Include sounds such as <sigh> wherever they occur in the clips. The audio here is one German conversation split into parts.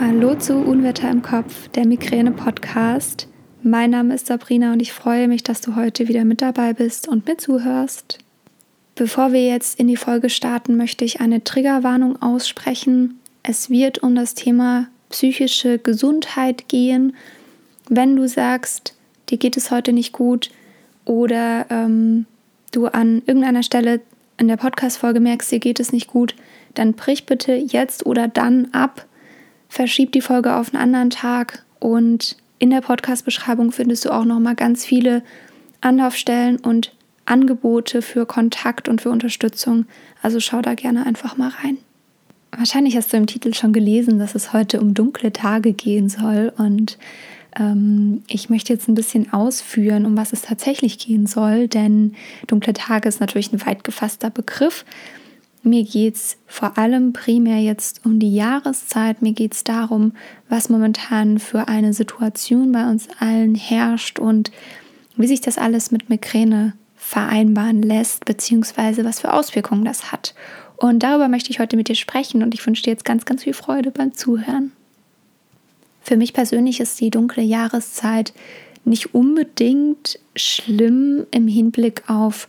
Hallo zu Unwetter im Kopf, der Migräne-Podcast. Mein Name ist Sabrina und ich freue mich, dass du heute wieder mit dabei bist und mir zuhörst. Bevor wir jetzt in die Folge starten, möchte ich eine Triggerwarnung aussprechen. Es wird um das Thema psychische Gesundheit gehen. Wenn du sagst, dir geht es heute nicht gut oder ähm, du an irgendeiner Stelle in der Podcast-Folge merkst, dir geht es nicht gut, dann brich bitte jetzt oder dann ab verschieb die Folge auf einen anderen Tag und in der Podcast-Beschreibung findest du auch nochmal ganz viele Anlaufstellen und Angebote für Kontakt und für Unterstützung. Also schau da gerne einfach mal rein. Wahrscheinlich hast du im Titel schon gelesen, dass es heute um dunkle Tage gehen soll und ähm, ich möchte jetzt ein bisschen ausführen, um was es tatsächlich gehen soll, denn dunkle Tage ist natürlich ein weit gefasster Begriff. Mir geht es vor allem primär jetzt um die Jahreszeit. Mir geht es darum, was momentan für eine Situation bei uns allen herrscht und wie sich das alles mit Migräne vereinbaren lässt, beziehungsweise was für Auswirkungen das hat. Und darüber möchte ich heute mit dir sprechen und ich wünsche dir jetzt ganz, ganz viel Freude beim Zuhören. Für mich persönlich ist die dunkle Jahreszeit nicht unbedingt schlimm im Hinblick auf,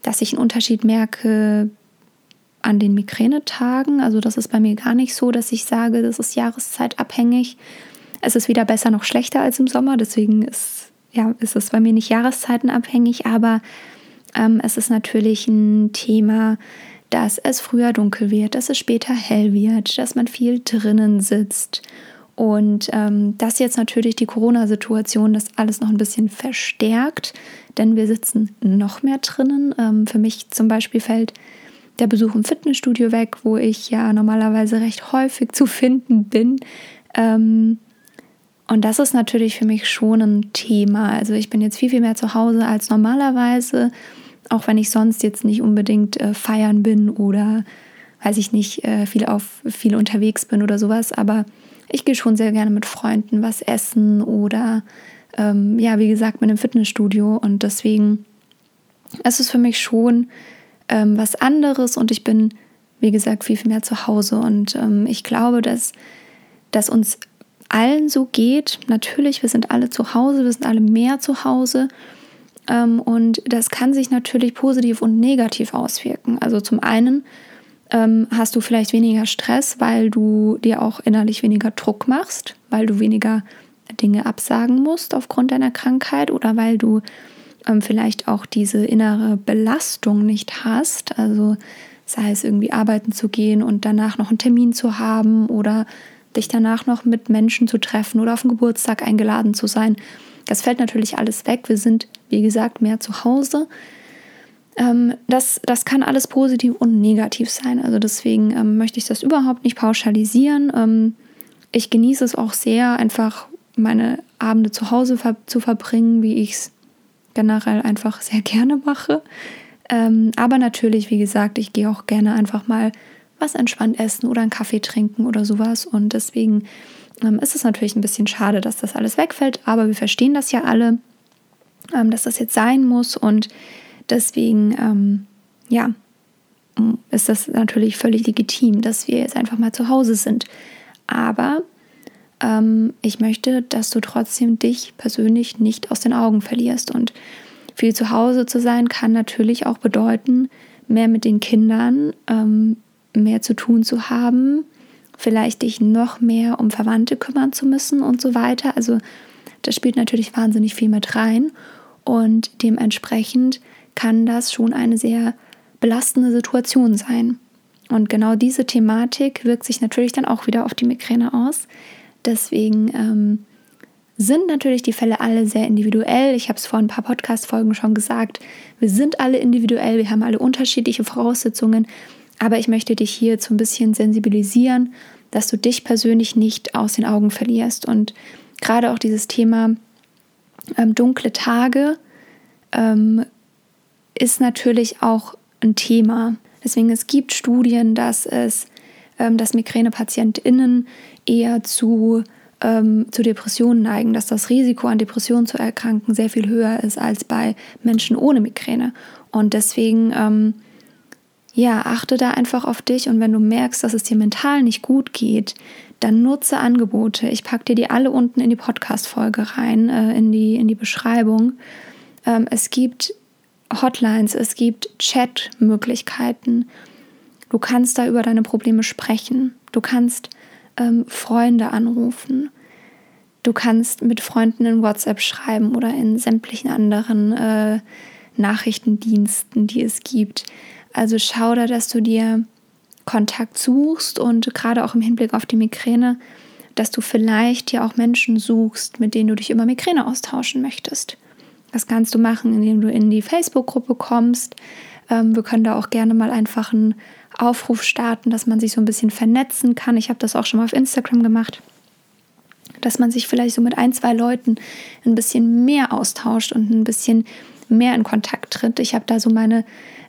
dass ich einen Unterschied merke an den Migränetagen. Also das ist bei mir gar nicht so, dass ich sage, das ist jahreszeitabhängig. Es ist weder besser noch schlechter als im Sommer, deswegen ist, ja, ist es bei mir nicht jahreszeitenabhängig, aber ähm, es ist natürlich ein Thema, dass es früher dunkel wird, dass es später hell wird, dass man viel drinnen sitzt. Und ähm, das jetzt natürlich die Corona-Situation das alles noch ein bisschen verstärkt, denn wir sitzen noch mehr drinnen. Ähm, für mich zum Beispiel fällt der Besuch im Fitnessstudio weg, wo ich ja normalerweise recht häufig zu finden bin. Ähm, und das ist natürlich für mich schon ein Thema. Also ich bin jetzt viel, viel mehr zu Hause als normalerweise, auch wenn ich sonst jetzt nicht unbedingt äh, feiern bin oder weiß ich nicht, äh, viel auf viel unterwegs bin oder sowas. Aber ich gehe schon sehr gerne mit Freunden was essen oder ähm, ja, wie gesagt, mit einem Fitnessstudio. Und deswegen ist es für mich schon ähm, was anderes und ich bin, wie gesagt, viel, viel mehr zu Hause. Und ähm, ich glaube, dass, dass uns allen so geht. Natürlich, wir sind alle zu Hause, wir sind alle mehr zu Hause. Ähm, und das kann sich natürlich positiv und negativ auswirken. Also zum einen ähm, hast du vielleicht weniger Stress, weil du dir auch innerlich weniger Druck machst, weil du weniger Dinge absagen musst aufgrund deiner Krankheit oder weil du ähm, vielleicht auch diese innere Belastung nicht hast, also sei es irgendwie arbeiten zu gehen und danach noch einen Termin zu haben oder dich danach noch mit Menschen zu treffen oder auf den Geburtstag eingeladen zu sein. Das fällt natürlich alles weg. Wir sind, wie gesagt, mehr zu Hause. Ähm, das, das kann alles positiv und negativ sein. Also deswegen ähm, möchte ich das überhaupt nicht pauschalisieren. Ähm, ich genieße es auch sehr, einfach meine Abende zu Hause ver zu verbringen, wie ich es generell einfach sehr gerne mache. Ähm, aber natürlich, wie gesagt, ich gehe auch gerne einfach mal was entspannt essen oder einen Kaffee trinken oder sowas. Und deswegen ähm, ist es natürlich ein bisschen schade, dass das alles wegfällt. Aber wir verstehen das ja alle, ähm, dass das jetzt sein muss. Und deswegen, ähm, ja, ist das natürlich völlig legitim, dass wir jetzt einfach mal zu Hause sind. Aber ähm, ich möchte, dass du trotzdem dich persönlich nicht aus den Augen verlierst. Und viel zu Hause zu sein kann natürlich auch bedeuten, mehr mit den Kindern, ähm, mehr zu tun zu haben, vielleicht dich noch mehr um Verwandte kümmern zu müssen und so weiter. Also das spielt natürlich wahnsinnig viel mit rein und dementsprechend kann das schon eine sehr belastende Situation sein. Und genau diese Thematik wirkt sich natürlich dann auch wieder auf die Migräne aus, Deswegen ähm, sind natürlich die Fälle alle sehr individuell. Ich habe es vor ein paar Podcast-Folgen schon gesagt. Wir sind alle individuell, wir haben alle unterschiedliche Voraussetzungen. Aber ich möchte dich hier so ein bisschen sensibilisieren, dass du dich persönlich nicht aus den Augen verlierst. Und gerade auch dieses Thema ähm, dunkle Tage ähm, ist natürlich auch ein Thema. Deswegen es gibt Studien, dass es dass Migränepatientinnen eher zu, ähm, zu Depressionen neigen, dass das Risiko an Depressionen zu erkranken sehr viel höher ist als bei Menschen ohne Migräne. Und deswegen ähm, ja, achte da einfach auf dich und wenn du merkst, dass es dir mental nicht gut geht, dann nutze Angebote. Ich packe dir die alle unten in die Podcast-Folge rein, äh, in, die, in die Beschreibung. Ähm, es gibt Hotlines, es gibt Chat-Möglichkeiten. Du kannst da über deine Probleme sprechen. Du kannst ähm, Freunde anrufen. Du kannst mit Freunden in WhatsApp schreiben oder in sämtlichen anderen äh, Nachrichtendiensten, die es gibt. Also schau da, dass du dir Kontakt suchst und gerade auch im Hinblick auf die Migräne, dass du vielleicht ja auch Menschen suchst, mit denen du dich über Migräne austauschen möchtest. Das kannst du machen, indem du in die Facebook-Gruppe kommst. Ähm, wir können da auch gerne mal einfach einen Aufruf starten, dass man sich so ein bisschen vernetzen kann. Ich habe das auch schon mal auf Instagram gemacht, dass man sich vielleicht so mit ein, zwei Leuten ein bisschen mehr austauscht und ein bisschen mehr in Kontakt tritt. Ich habe da so meine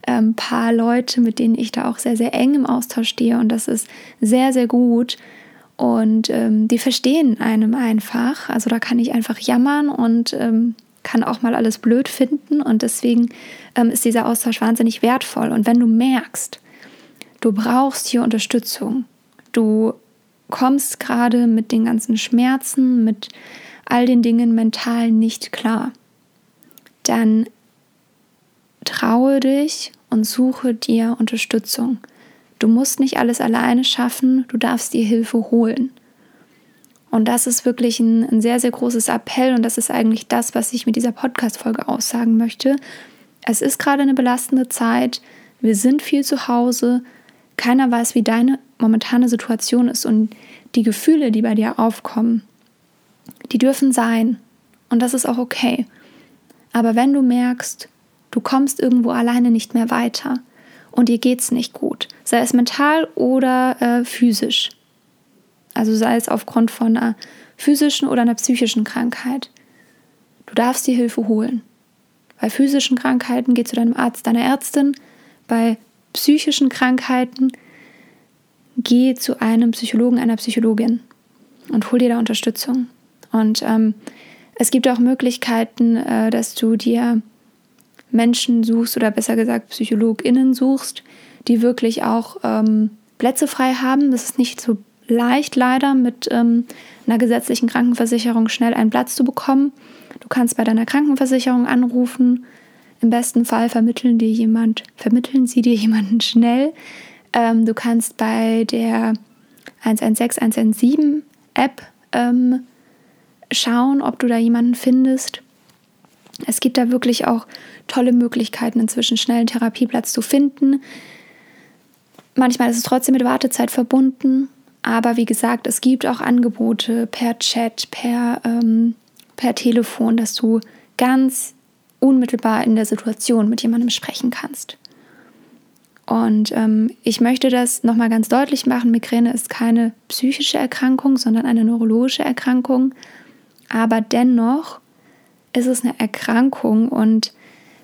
ähm, paar Leute, mit denen ich da auch sehr, sehr eng im Austausch stehe und das ist sehr, sehr gut. Und ähm, die verstehen einem einfach. Also da kann ich einfach jammern und ähm, kann auch mal alles blöd finden. Und deswegen ähm, ist dieser Austausch wahnsinnig wertvoll. Und wenn du merkst, du brauchst hier Unterstützung, du kommst gerade mit den ganzen Schmerzen, mit all den Dingen mental nicht klar, dann traue dich und suche dir Unterstützung. Du musst nicht alles alleine schaffen, du darfst dir Hilfe holen. Und das ist wirklich ein, ein sehr, sehr großes Appell und das ist eigentlich das, was ich mit dieser Podcast-Folge aussagen möchte. Es ist gerade eine belastende Zeit, wir sind viel zu Hause, keiner weiß, wie deine momentane Situation ist und die Gefühle, die bei dir aufkommen, die dürfen sein und das ist auch okay. Aber wenn du merkst, Du kommst irgendwo alleine nicht mehr weiter und dir geht es nicht gut, sei es mental oder äh, physisch. Also sei es aufgrund von einer physischen oder einer psychischen Krankheit. Du darfst dir Hilfe holen. Bei physischen Krankheiten geh zu deinem Arzt, deiner Ärztin. Bei psychischen Krankheiten geh zu einem Psychologen, einer Psychologin und hol dir da Unterstützung. Und ähm, es gibt auch Möglichkeiten, äh, dass du dir Menschen suchst oder besser gesagt PsychologInnen suchst, die wirklich auch ähm, Plätze frei haben. Das ist nicht so leicht leider mit ähm, einer gesetzlichen Krankenversicherung schnell einen Platz zu bekommen. Du kannst bei deiner Krankenversicherung anrufen. Im besten Fall vermitteln dir jemand, vermitteln sie dir <laughs> jemanden schnell. Ähm, du kannst bei der 116 117 App ähm, schauen, ob du da jemanden findest. Es gibt da wirklich auch tolle Möglichkeiten, inzwischen schnell einen Therapieplatz zu finden. Manchmal ist es trotzdem mit Wartezeit verbunden, aber wie gesagt, es gibt auch Angebote per Chat, per, ähm, per Telefon, dass du ganz unmittelbar in der Situation mit jemandem sprechen kannst. Und ähm, ich möchte das nochmal ganz deutlich machen. Migräne ist keine psychische Erkrankung, sondern eine neurologische Erkrankung. Aber dennoch ist es eine Erkrankung und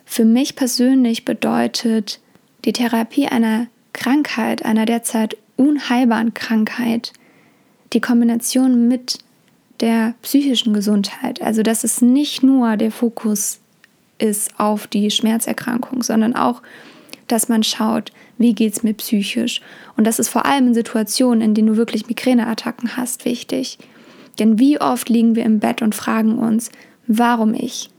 für mich persönlich bedeutet die Therapie einer Krankheit, einer derzeit unheilbaren Krankheit, die Kombination mit der psychischen Gesundheit. Also dass es nicht nur der Fokus ist auf die Schmerzerkrankung, sondern auch, dass man schaut, wie geht es mir psychisch. Und das ist vor allem in Situationen, in denen du wirklich Migräneattacken hast, wichtig. Denn wie oft liegen wir im Bett und fragen uns, warum ich?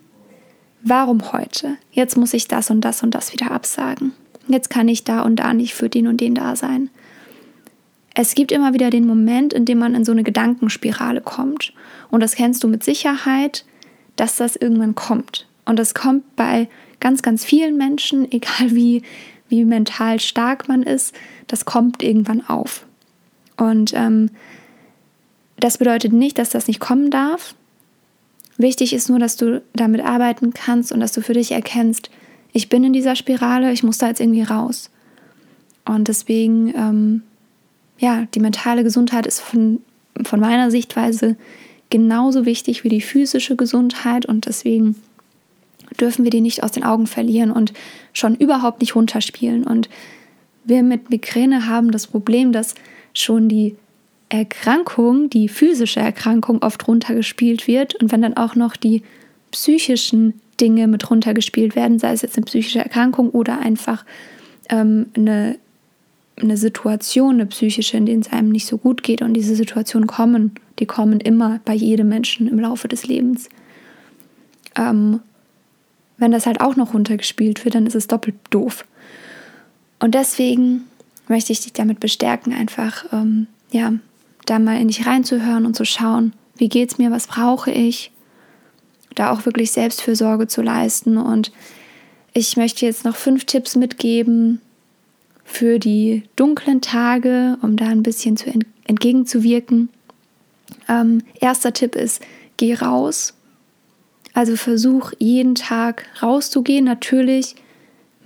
Warum heute? Jetzt muss ich das und das und das wieder absagen. Jetzt kann ich da und da nicht für den und den da sein. Es gibt immer wieder den Moment, in dem man in so eine Gedankenspirale kommt. Und das kennst du mit Sicherheit, dass das irgendwann kommt. Und das kommt bei ganz, ganz vielen Menschen, <laughs> egal wie, wie mental stark man ist, das kommt irgendwann auf. Und ähm, das bedeutet nicht, dass das nicht kommen darf. Wichtig ist nur, dass du damit arbeiten kannst und dass du für dich erkennst, ich bin in dieser Spirale, ich muss da jetzt irgendwie raus. Und deswegen, ähm, ja, die mentale Gesundheit ist von, von meiner Sichtweise genauso wichtig wie die physische Gesundheit und deswegen dürfen wir die nicht aus den Augen verlieren und schon überhaupt nicht runterspielen. Und wir mit Migräne haben das Problem, dass schon die Erkrankung, die physische Erkrankung oft runtergespielt wird und wenn dann auch noch die psychischen Dinge mit runtergespielt werden, sei es jetzt eine psychische Erkrankung oder einfach ähm, eine, eine Situation, eine psychische, in der es einem nicht so gut geht. Und diese Situationen kommen, die kommen immer bei jedem Menschen im Laufe des Lebens. Ähm, wenn das halt auch noch runtergespielt wird, dann ist es doppelt doof. Und deswegen möchte ich dich damit bestärken, einfach ähm, ja, da mal in dich reinzuhören und zu schauen, wie geht es mir, was brauche ich, da auch wirklich Selbstfürsorge zu leisten. Und ich möchte jetzt noch fünf Tipps mitgeben für die dunklen Tage, um da ein bisschen zu entgegenzuwirken. Ähm, erster Tipp ist, geh raus. Also versuch jeden Tag rauszugehen, natürlich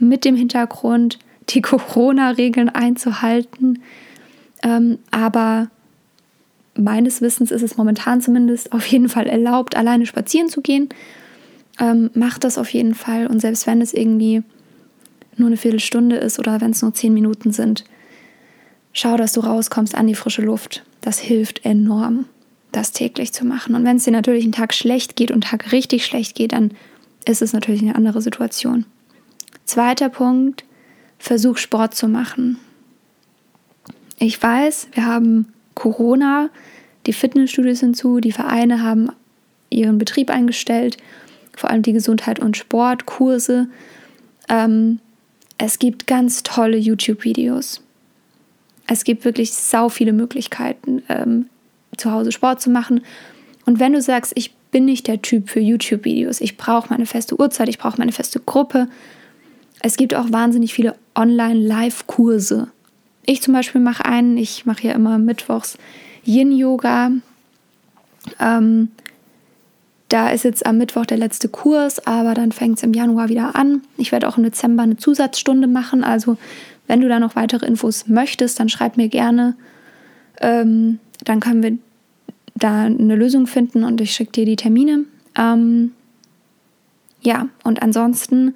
mit dem Hintergrund, die <laughs> Corona-Regeln einzuhalten. Ähm, aber meines Wissens ist es momentan zumindest auf jeden Fall erlaubt, alleine spazieren zu gehen. Ähm, mach das auf jeden Fall. Und selbst wenn es irgendwie nur eine Viertelstunde ist oder wenn es nur zehn Minuten sind, schau, dass du rauskommst an die frische Luft. Das hilft enorm, das täglich zu machen. Und wenn es dir natürlich einen Tag schlecht geht und einen Tag richtig schlecht geht, dann ist es natürlich eine andere Situation. Zweiter Punkt, versuch Sport zu machen. Ich weiß, wir haben Corona, die Fitnessstudios sind zu, die Vereine haben ihren Betrieb eingestellt, vor allem die Gesundheit und Sportkurse. Ähm, es gibt ganz tolle YouTube-Videos. Es gibt wirklich sau viele Möglichkeiten, ähm, zu Hause Sport zu machen. Und wenn du sagst, ich bin nicht der Typ für YouTube-Videos, ich brauche meine feste Uhrzeit, ich brauche meine feste Gruppe, es gibt auch wahnsinnig viele Online-Live-Kurse. Ich zum Beispiel mache einen, ich mache ja immer mittwochs Yin-Yoga. Ähm, da ist jetzt am Mittwoch der letzte Kurs, aber dann fängt es im Januar wieder an. Ich werde auch im Dezember eine Zusatzstunde machen. Also wenn du da noch weitere Infos möchtest, dann schreib mir gerne. Ähm, dann können wir da eine Lösung finden und ich schicke dir die Termine. Ähm, ja, und ansonsten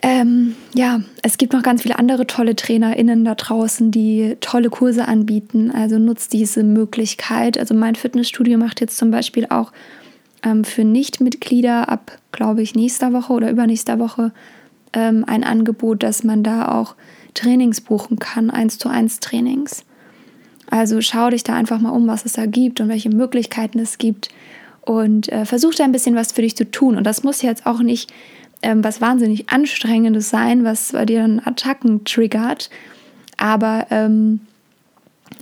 ähm, ja, es gibt noch ganz viele andere tolle TrainerInnen da draußen, die tolle Kurse anbieten. Also nutzt diese Möglichkeit. Also mein Fitnessstudio macht jetzt zum Beispiel auch ähm, für Nichtmitglieder ab, glaube ich, nächster Woche oder übernächster Woche ähm, ein Angebot, dass man da auch Trainings buchen kann, eins zu eins Trainings. Also schau dich da einfach mal um, was es da gibt und welche Möglichkeiten es gibt und äh, versuch da ein bisschen was für dich zu tun. Und das muss jetzt auch nicht ähm, was wahnsinnig Anstrengendes sein, was bei dir dann Attacken triggert. Aber ähm,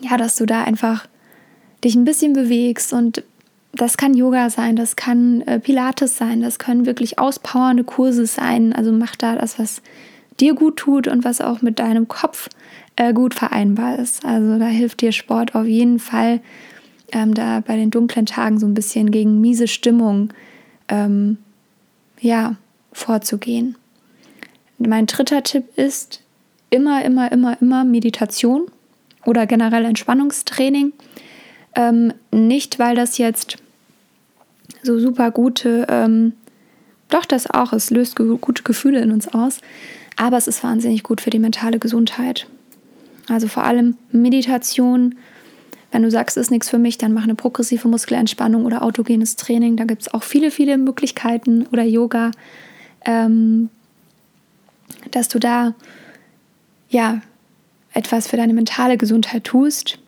ja, dass du da einfach dich ein bisschen bewegst und das kann Yoga sein, das kann äh, Pilates sein, das können wirklich auspowernde Kurse sein. Also mach da das, was dir gut tut und was auch mit deinem Kopf äh, gut vereinbar ist. Also da hilft dir Sport auf jeden Fall, ähm, da bei den dunklen Tagen so ein bisschen gegen miese Stimmung ähm, ja, vorzugehen. Mein dritter Tipp ist immer, immer, immer, immer Meditation oder generell Entspannungstraining. Ähm, nicht, weil das jetzt so super gute, ähm, doch das auch, es löst gute Gefühle in uns aus, aber es ist wahnsinnig gut für die mentale Gesundheit. Also vor allem Meditation. Wenn du sagst, ist nichts für mich, dann mach eine progressive Muskelentspannung oder autogenes Training. Da gibt es auch viele, viele Möglichkeiten oder Yoga ähm, dass du da ja etwas für deine mentale Gesundheit tust.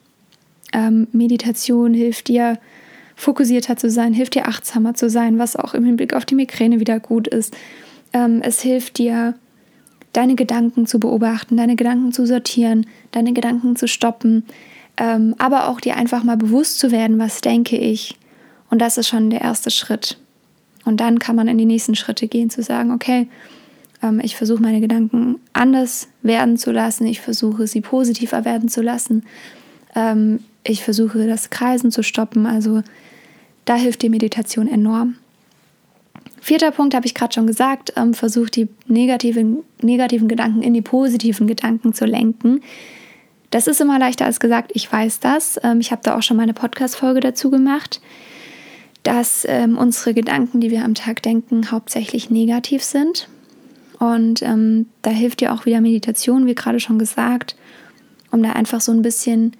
Ähm, Meditation hilft dir, fokussierter zu sein, hilft dir achtsamer zu sein, was auch im Hinblick auf die Migräne wieder gut ist. Ähm, es hilft dir, deine Gedanken zu beobachten, deine Gedanken zu sortieren, deine Gedanken zu stoppen, ähm, aber auch dir einfach mal bewusst zu werden, was denke ich. Und das ist schon der erste Schritt. Und dann kann man in die nächsten Schritte gehen, zu sagen, okay, ähm, ich versuche meine Gedanken anders werden zu lassen, ich versuche sie positiver werden zu lassen, ähm, ich versuche das Kreisen zu stoppen. Also da hilft die Meditation enorm. Vierter Punkt habe ich gerade schon gesagt, ähm, versuch die negativen, negativen Gedanken in die positiven Gedanken zu lenken. Das ist immer leichter als gesagt, ich weiß das. Ähm, ich habe da auch schon mal eine Podcast-Folge dazu gemacht dass ähm, unsere Gedanken, die wir am Tag denken, hauptsächlich negativ sind. Und ähm, da hilft dir auch wieder Meditation, wie gerade schon gesagt, um da einfach so ein bisschen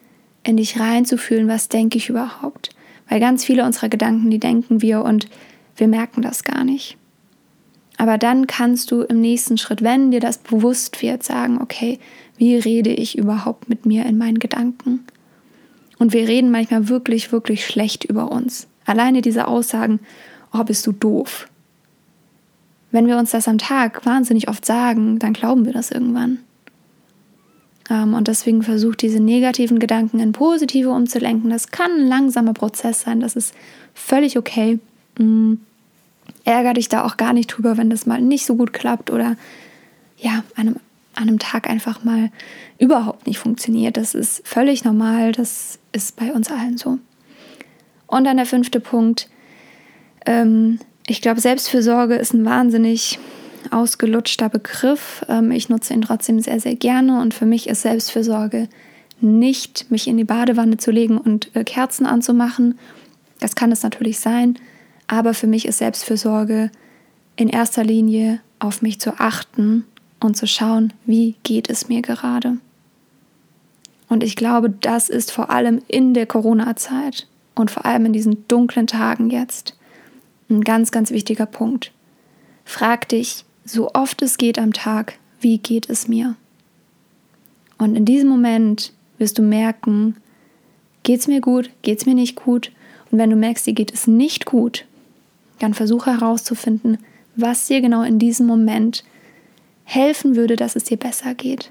in dich reinzufühlen, was denke ich überhaupt. Weil ganz viele unserer Gedanken, die denken wir und wir merken das gar nicht. Aber dann kannst du im nächsten Schritt, wenn dir das bewusst wird, sagen, okay, wie rede ich überhaupt mit mir in meinen Gedanken? Und wir reden manchmal wirklich, wirklich schlecht über uns. Alleine diese Aussagen, oh, bist du doof. Wenn wir uns das am Tag wahnsinnig oft sagen, dann glauben wir das irgendwann. Ähm, und deswegen versucht diese negativen Gedanken in positive umzulenken. Das kann ein langsamer Prozess sein, das ist völlig okay. Mm. Ärger dich da auch gar nicht drüber, wenn das mal nicht so gut klappt oder ja, einem, an einem Tag einfach mal überhaupt nicht funktioniert. Das ist völlig normal, das ist bei uns allen so. Und dann der fünfte Punkt. Ähm, ich glaube, Selbstfürsorge ist ein wahnsinnig ausgelutschter Begriff. Ähm, ich nutze ihn trotzdem sehr, sehr gerne und für mich ist Selbstfürsorge nicht, mich in die Badewanne zu legen und äh, Kerzen anzumachen. Das kann es natürlich sein, aber für mich ist Selbstfürsorge in erster Linie auf mich zu achten und zu schauen, wie geht es mir gerade. Und ich glaube, das ist vor allem in der Corona-Zeit und vor allem in diesen dunklen Tagen jetzt ein ganz, ganz wichtiger Punkt. Frag dich, so oft es geht am Tag, wie geht es mir? Und in diesem Moment wirst du merken, geht es mir gut, geht es mir nicht gut? Und wenn du merkst, dir geht es nicht gut, dann versuche herauszufinden, was dir genau in diesem Moment helfen würde, dass es dir besser geht.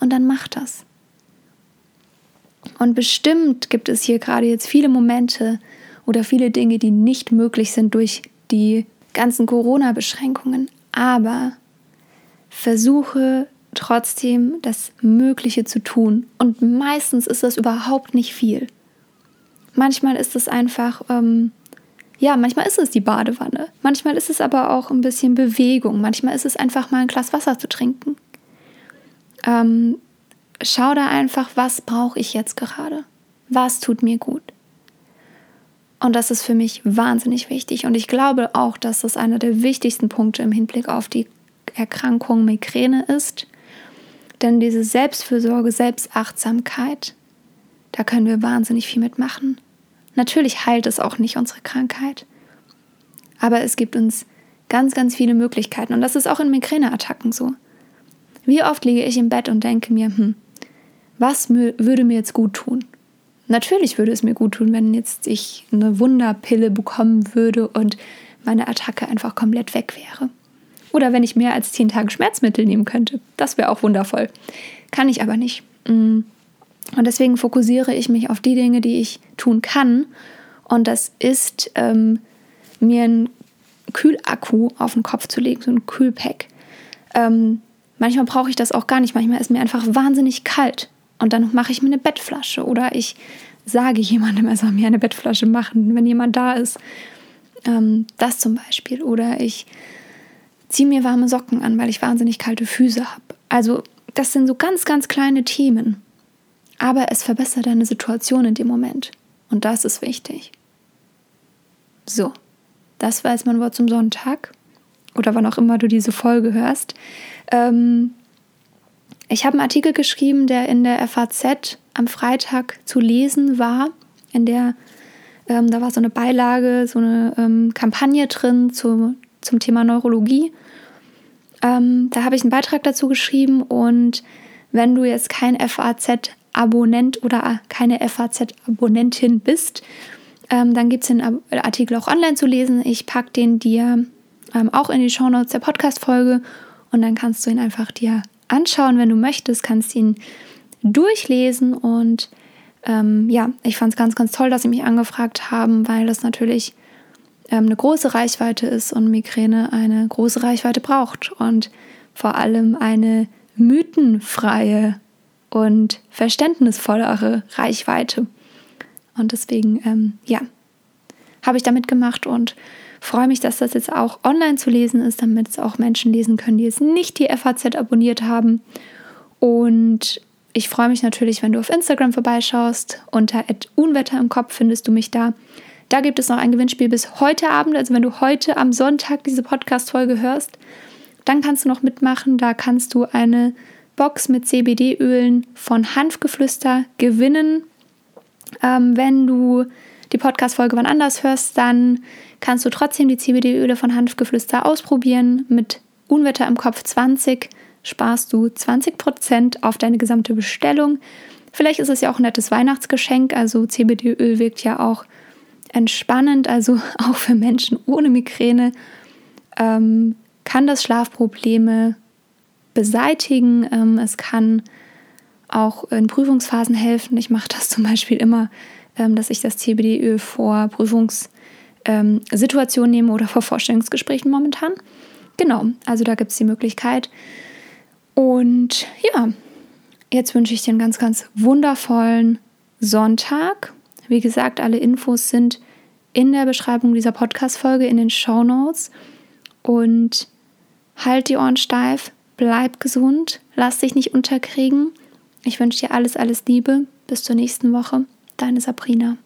Und dann mach das. Und bestimmt gibt es hier gerade jetzt viele Momente oder viele Dinge, die nicht möglich sind durch die ganzen Corona-Beschränkungen aber versuche trotzdem das Mögliche zu tun. Und meistens ist das überhaupt nicht viel. Manchmal ist es einfach, ähm, ja, manchmal ist es die Badewanne. Manchmal ist es aber auch ein bisschen Bewegung. Manchmal ist es einfach mal ein Glas Wasser zu trinken. Ähm, schau da einfach, was brauche ich jetzt gerade? Was tut mir gut? Und das ist für mich wahnsinnig wichtig. Und ich glaube auch, dass das einer der wichtigsten Punkte im Hinblick auf die Erkrankung Migräne ist. Denn diese Selbstfürsorge, Selbstachtsamkeit, da können wir wahnsinnig viel mitmachen. Natürlich heilt es auch nicht unsere Krankheit. Aber es gibt uns ganz, ganz viele Möglichkeiten. Und das ist auch in Migräneattacken so. Wie oft liege ich im Bett und denke mir, hm, was würde mir jetzt gut tun? Natürlich würde es mir gut tun, wenn jetzt ich eine Wunderpille bekommen würde und meine Attacke einfach komplett weg wäre. Oder wenn ich mehr als zehn Tage Schmerzmittel nehmen könnte. Das wäre auch wundervoll. Kann ich aber nicht. Mm. Und deswegen fokussiere ich mich auf die Dinge, die ich tun kann. Und das ist, ähm, mir einen Kühlakku auf den Kopf zu legen, so ein Kühlpack. Ähm, manchmal brauche ich das auch gar nicht. Manchmal ist mir einfach wahnsinnig kalt. Und dann mache ich mir eine Bettflasche oder ich sage jemandem, er soll mir eine Bettflasche machen, wenn jemand da ist. Ähm, das zum Beispiel. Oder ich ziehe mir warme Socken an, weil ich wahnsinnig kalte Füße habe. Also das sind so ganz, ganz kleine Themen. Aber es verbessert deine Situation in dem Moment. Und das ist wichtig. So, das war jetzt mein Wort zum Sonntag. Oder wann auch immer du diese Folge hörst. Ähm, ich habe einen Artikel geschrieben, der in der FAZ am Freitag zu lesen war. In der, ähm, da war so eine Beilage, so eine ähm, Kampagne drin zu, zum Thema Neurologie. Ähm, da habe ich einen Beitrag dazu geschrieben und wenn du jetzt kein FAZ-Abonnent oder keine FAZ-Abonnentin bist, ähm, dann gibt es den Artikel auch online zu lesen. Ich packe den dir ähm, auch in die Shownotes der Podcast-Folge und dann kannst du ihn einfach dir anschauen, wenn du möchtest, kannst ihn durchlesen und ähm, ja, ich fand es ganz, ganz toll, dass sie mich angefragt haben, weil das natürlich ähm, eine große Reichweite ist und Migräne eine große Reichweite braucht und vor allem eine mythenfreie und verständnisvollere Reichweite. Und deswegen, ähm, ja, habe ich da mitgemacht und freue mich, dass das jetzt auch online zu lesen ist, damit es auch Menschen lesen können, die jetzt nicht die FAZ abonniert haben. Und ich freue mich natürlich, wenn du auf Instagram vorbeischaust. Unter Unwetter im Kopf findest du mich da. Da gibt es noch ein Gewinnspiel bis heute Abend. Also wenn du heute am Sonntag diese Podcast-Folge hörst, dann kannst du noch mitmachen. Da kannst du eine Box mit CBD-Ölen von Hanfgeflüster gewinnen. Ähm, wenn du die Podcast-Folge wann anders hörst, dann kannst du trotzdem die CBD-Öle von Hanfgeflüster ausprobieren. Mit Unwetter im Kopf 20 sparst du 20% auf deine gesamte Bestellung. Vielleicht ist es ja auch ein nettes Weihnachtsgeschenk. Also CBD-Öl wirkt ja auch entspannend, also <laughs> auch für Menschen ohne Migräne. Ähm, kann das Schlafprobleme beseitigen. Ähm, es kann auch in Prüfungsphasen helfen. Ich mache das <laughs> zum Beispiel immer, ähm, dass ich das CBD-Öl vor Prüfungssituationen nehme oder vor Vorstellungsgesprächen momentan. Genau, also da gibt es die Möglichkeit. Und ja, jetzt wünsche ich dir einen ganz, ganz wundervollen Sonntag. Wie gesagt, alle Infos sind in der Beschreibung dieser Podcast-Folge, in den Show Notes. Und halt die Ohren steif, bleib gesund, lass dich nicht unterkriegen. Ich wünsche dir alles, alles Liebe. Bis zur nächsten Woche. Deine Sabrina.